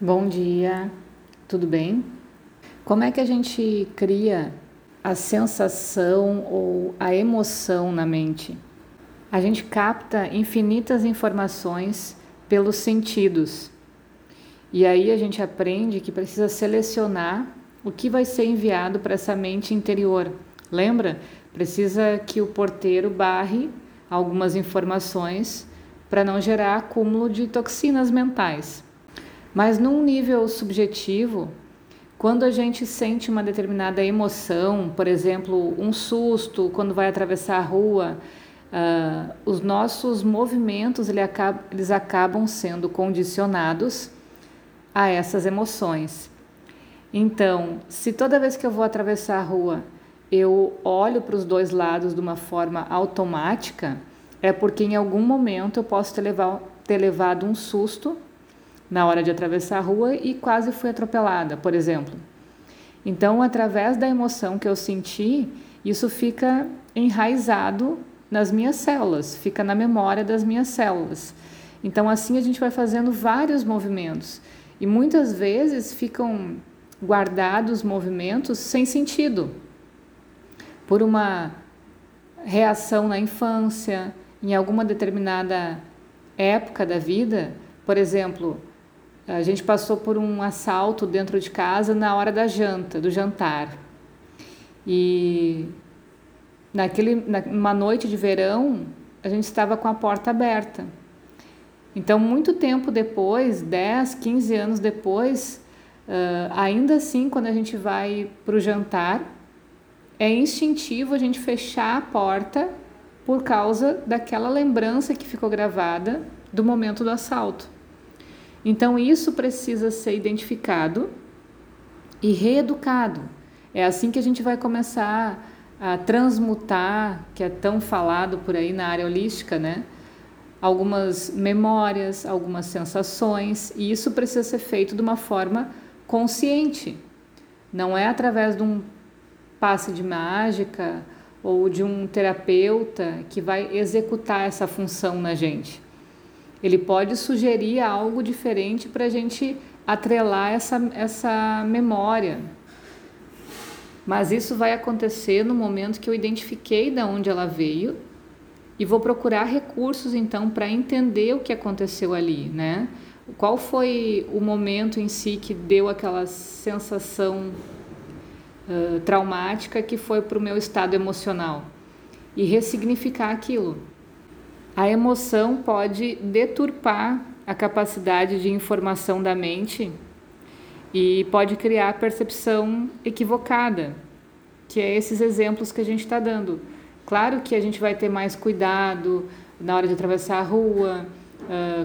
Bom dia, tudo bem? Como é que a gente cria a sensação ou a emoção na mente? A gente capta infinitas informações pelos sentidos. E aí a gente aprende que precisa selecionar o que vai ser enviado para essa mente interior. Lembra? Precisa que o porteiro barre algumas informações para não gerar acúmulo de toxinas mentais. Mas num nível subjetivo, quando a gente sente uma determinada emoção, por exemplo, um susto quando vai atravessar a rua, uh, os nossos movimentos ele acaba, eles acabam sendo condicionados a essas emoções. Então, se toda vez que eu vou atravessar a rua eu olho para os dois lados de uma forma automática, é porque em algum momento eu posso ter, ter levado um susto na hora de atravessar a rua e quase fui atropelada, por exemplo. Então, através da emoção que eu senti, isso fica enraizado nas minhas células, fica na memória das minhas células. Então, assim a gente vai fazendo vários movimentos e muitas vezes ficam guardados movimentos sem sentido, por uma reação na infância, em alguma determinada época da vida, por exemplo, a gente passou por um assalto dentro de casa na hora da janta, do jantar. E naquele, numa noite de verão, a gente estava com a porta aberta. Então, muito tempo depois, 10, 15 anos depois, uh, ainda assim, quando a gente vai para o jantar, é instintivo a gente fechar a porta por causa daquela lembrança que ficou gravada do momento do assalto. Então, isso precisa ser identificado e reeducado. É assim que a gente vai começar a transmutar, que é tão falado por aí na área holística, né? Algumas memórias, algumas sensações, e isso precisa ser feito de uma forma consciente. Não é através de um passe de mágica ou de um terapeuta que vai executar essa função na gente. Ele pode sugerir algo diferente para a gente atrelar essa, essa memória. Mas isso vai acontecer no momento que eu identifiquei de onde ela veio e vou procurar recursos então para entender o que aconteceu ali, né? Qual foi o momento em si que deu aquela sensação uh, traumática que foi para o meu estado emocional e ressignificar aquilo. A emoção pode deturpar a capacidade de informação da mente e pode criar percepção equivocada, que é esses exemplos que a gente está dando. Claro que a gente vai ter mais cuidado na hora de atravessar a rua,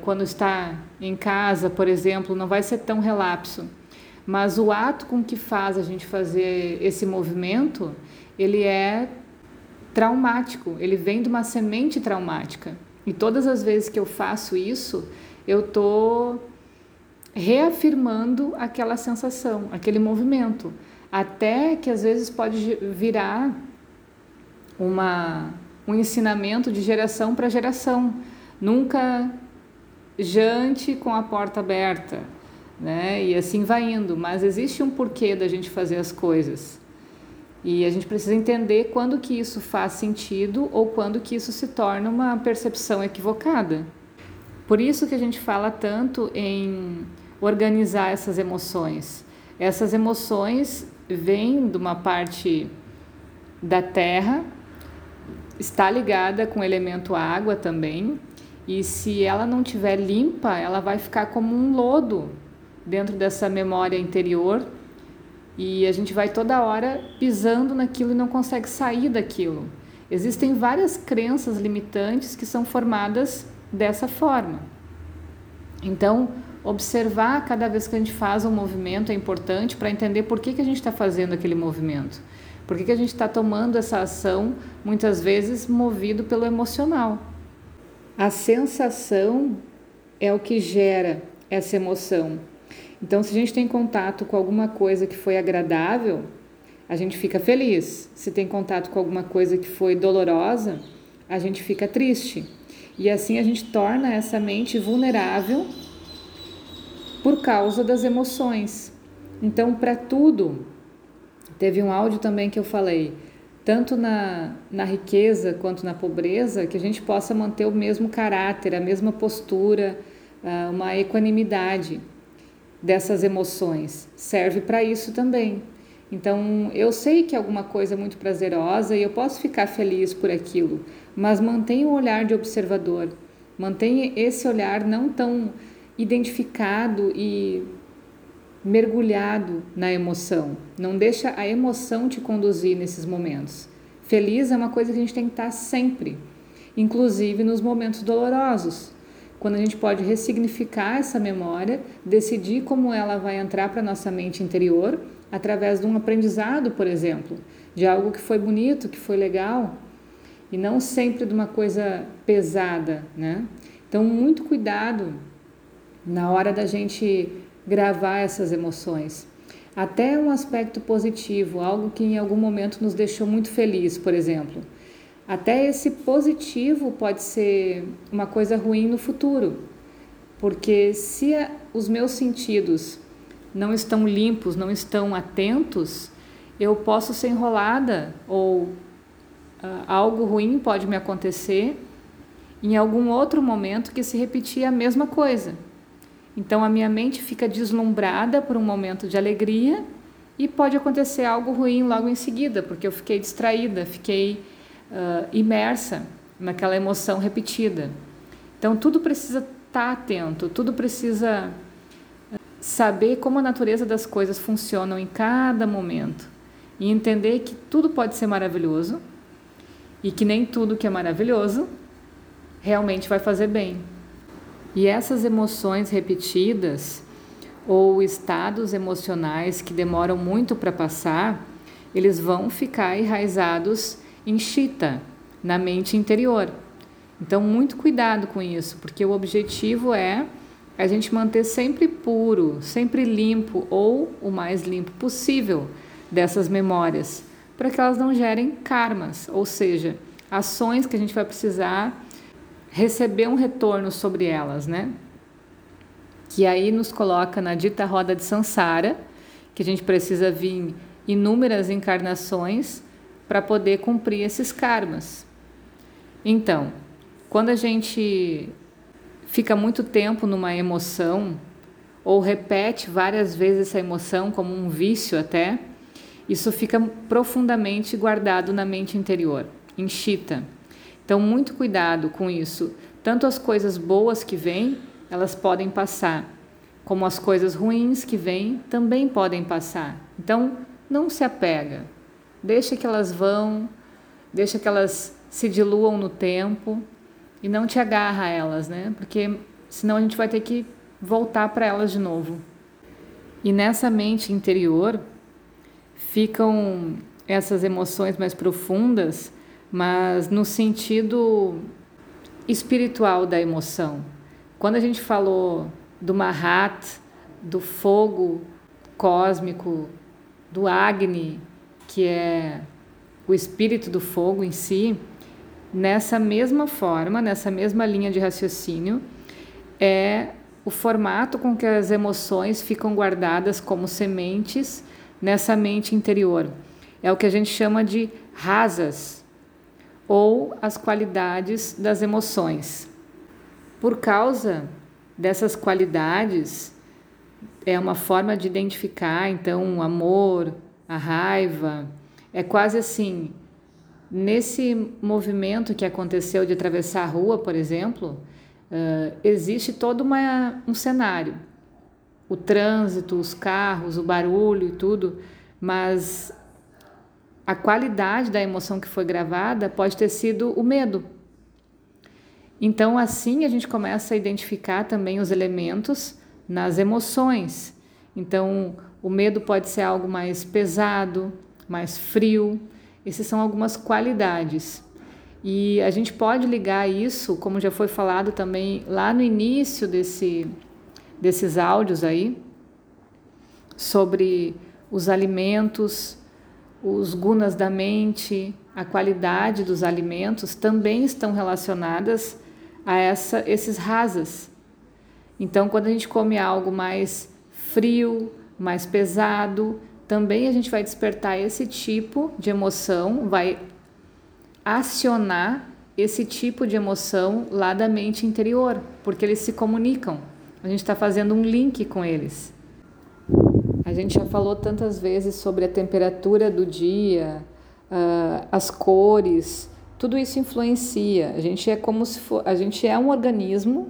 quando está em casa, por exemplo, não vai ser tão relapso. Mas o ato com que faz a gente fazer esse movimento, ele é traumático, ele vem de uma semente traumática. E todas as vezes que eu faço isso, eu estou reafirmando aquela sensação, aquele movimento, até que às vezes pode virar uma, um ensinamento de geração para geração. Nunca jante com a porta aberta, né? E assim vai indo, mas existe um porquê da gente fazer as coisas. E a gente precisa entender quando que isso faz sentido ou quando que isso se torna uma percepção equivocada. Por isso que a gente fala tanto em organizar essas emoções. Essas emoções vêm de uma parte da terra, está ligada com o elemento água também, e se ela não tiver limpa, ela vai ficar como um lodo dentro dessa memória interior e a gente vai toda hora pisando naquilo e não consegue sair daquilo. Existem várias crenças limitantes que são formadas dessa forma. Então, observar cada vez que a gente faz um movimento é importante para entender por que, que a gente está fazendo aquele movimento. Por que, que a gente está tomando essa ação, muitas vezes movido pelo emocional. A sensação é o que gera essa emoção. Então, se a gente tem contato com alguma coisa que foi agradável, a gente fica feliz. Se tem contato com alguma coisa que foi dolorosa, a gente fica triste. E assim a gente torna essa mente vulnerável por causa das emoções. Então, para tudo, teve um áudio também que eu falei, tanto na, na riqueza quanto na pobreza, que a gente possa manter o mesmo caráter, a mesma postura, ah, uma equanimidade dessas emoções. Serve para isso também. Então, eu sei que é alguma coisa muito prazerosa e eu posso ficar feliz por aquilo, mas mantenha o olhar de observador, mantenha esse olhar não tão identificado e mergulhado na emoção. Não deixa a emoção te conduzir nesses momentos. Feliz é uma coisa que a gente tem que estar sempre, inclusive nos momentos dolorosos. Quando a gente pode ressignificar essa memória, decidir como ela vai entrar para nossa mente interior através de um aprendizado, por exemplo, de algo que foi bonito, que foi legal, e não sempre de uma coisa pesada, né? Então, muito cuidado na hora da gente gravar essas emoções. Até um aspecto positivo, algo que em algum momento nos deixou muito feliz, por exemplo. Até esse positivo pode ser uma coisa ruim no futuro, porque se os meus sentidos não estão limpos, não estão atentos, eu posso ser enrolada ou uh, algo ruim pode me acontecer em algum outro momento que se repetir a mesma coisa. Então a minha mente fica deslumbrada por um momento de alegria e pode acontecer algo ruim logo em seguida, porque eu fiquei distraída, fiquei uh, imersa naquela emoção repetida. Então tudo precisa estar atento, tudo precisa saber como a natureza das coisas funcionam em cada momento e entender que tudo pode ser maravilhoso e que nem tudo que é maravilhoso realmente vai fazer bem. E essas emoções repetidas ou estados emocionais que demoram muito para passar, eles vão ficar enraizados em chita, na mente interior. Então, muito cuidado com isso, porque o objetivo é a gente manter sempre puro, sempre limpo ou o mais limpo possível dessas memórias, para que elas não gerem karmas, ou seja, ações que a gente vai precisar receber um retorno sobre elas, né? Que aí nos coloca na dita roda de Sansara, que a gente precisa vir inúmeras encarnações para poder cumprir esses karmas. Então, quando a gente fica muito tempo numa emoção ou repete várias vezes essa emoção como um vício até, isso fica profundamente guardado na mente interior, em. Então, muito cuidado com isso. Tanto as coisas boas que vêm, elas podem passar, como as coisas ruins que vêm também podem passar. Então, não se apega. Deixa que elas vão, deixa que elas se diluam no tempo e não te agarra a elas, né? Porque senão a gente vai ter que voltar para elas de novo. E nessa mente interior ficam essas emoções mais profundas, mas no sentido espiritual da emoção. Quando a gente falou do Mahat, do fogo cósmico, do Agni, que é o espírito do fogo em si, nessa mesma forma, nessa mesma linha de raciocínio, é o formato com que as emoções ficam guardadas como sementes nessa mente interior. É o que a gente chama de rasas ou as qualidades das emoções. Por causa dessas qualidades, é uma forma de identificar então o amor, a raiva, é quase assim, Nesse movimento que aconteceu de atravessar a rua, por exemplo, uh, existe todo uma, um cenário. O trânsito, os carros, o barulho e tudo, mas a qualidade da emoção que foi gravada pode ter sido o medo. Então, assim, a gente começa a identificar também os elementos nas emoções. Então, o medo pode ser algo mais pesado, mais frio, essas são algumas qualidades. E a gente pode ligar isso, como já foi falado também lá no início desse, desses áudios aí, sobre os alimentos, os gunas da mente, a qualidade dos alimentos também estão relacionadas a essa, esses rasas. Então, quando a gente come algo mais frio, mais pesado, também a gente vai despertar esse tipo de emoção, vai acionar esse tipo de emoção lá da mente interior, porque eles se comunicam. A gente está fazendo um link com eles. A gente já falou tantas vezes sobre a temperatura do dia, uh, as cores, tudo isso influencia. A gente é como se for, a gente é um organismo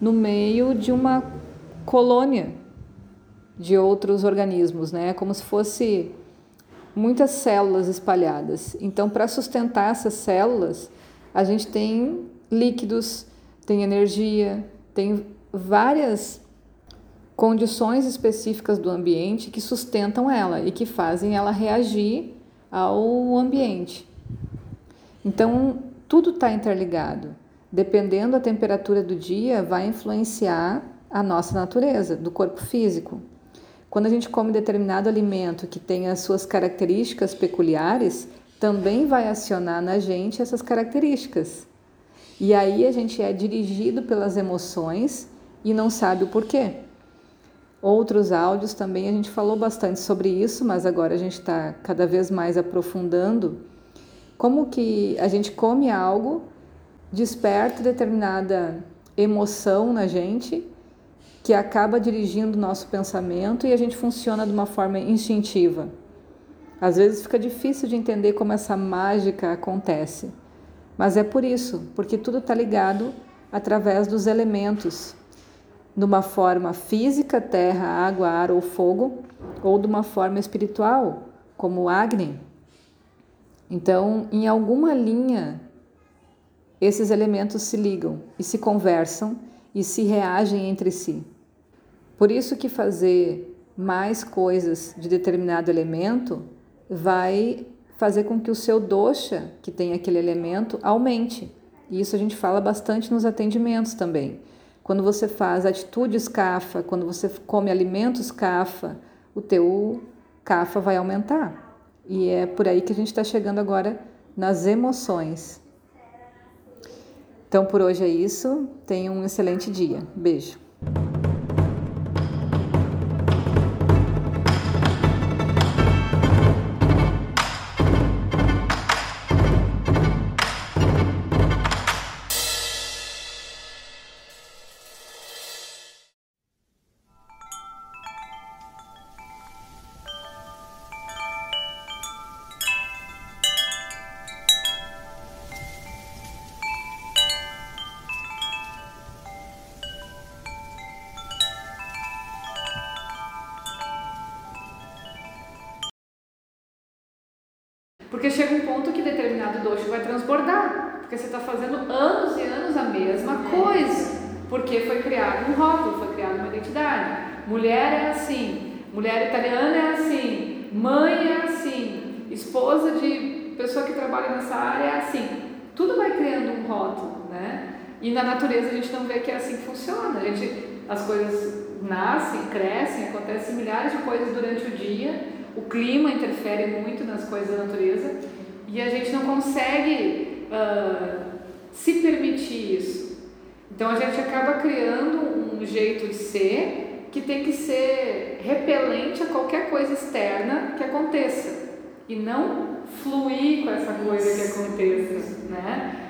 no meio de uma colônia de outros organismos, né? É como se fosse muitas células espalhadas. Então, para sustentar essas células, a gente tem líquidos, tem energia, tem várias condições específicas do ambiente que sustentam ela e que fazem ela reagir ao ambiente. Então, tudo está interligado. Dependendo da temperatura do dia, vai influenciar a nossa natureza, do corpo físico. Quando a gente come determinado alimento que tem as suas características peculiares, também vai acionar na gente essas características. E aí a gente é dirigido pelas emoções e não sabe o porquê. Outros áudios também a gente falou bastante sobre isso, mas agora a gente está cada vez mais aprofundando como que a gente come algo, desperta determinada emoção na gente que acaba dirigindo o nosso pensamento e a gente funciona de uma forma instintiva. Às vezes fica difícil de entender como essa mágica acontece, mas é por isso, porque tudo está ligado através dos elementos, de uma forma física, terra, água, ar ou fogo, ou de uma forma espiritual, como Agni. Então, em alguma linha, esses elementos se ligam e se conversam e se reagem entre si. Por isso que fazer mais coisas de determinado elemento vai fazer com que o seu dosha, que tem aquele elemento, aumente. E isso a gente fala bastante nos atendimentos também. Quando você faz atitudes kafa, quando você come alimentos kafa, o teu kafa vai aumentar. E é por aí que a gente está chegando agora nas emoções. Então por hoje é isso. Tenha um excelente dia. Beijo. Porque chega um ponto que determinado doxo vai transbordar, porque você está fazendo anos e anos a mesma coisa, porque foi criado um rótulo, foi criada uma identidade. Mulher é assim, mulher italiana é assim, mãe é assim, esposa de pessoa que trabalha nessa área é assim. Tudo vai criando um rótulo, né? E na natureza a gente não vê que é assim que funciona. A gente, as coisas nascem, crescem, acontecem milhares de coisas durante o dia o clima interfere muito nas coisas da natureza e a gente não consegue uh, se permitir isso. Então a gente acaba criando um jeito de ser que tem que ser repelente a qualquer coisa externa que aconteça e não fluir com essa coisa que aconteça, né?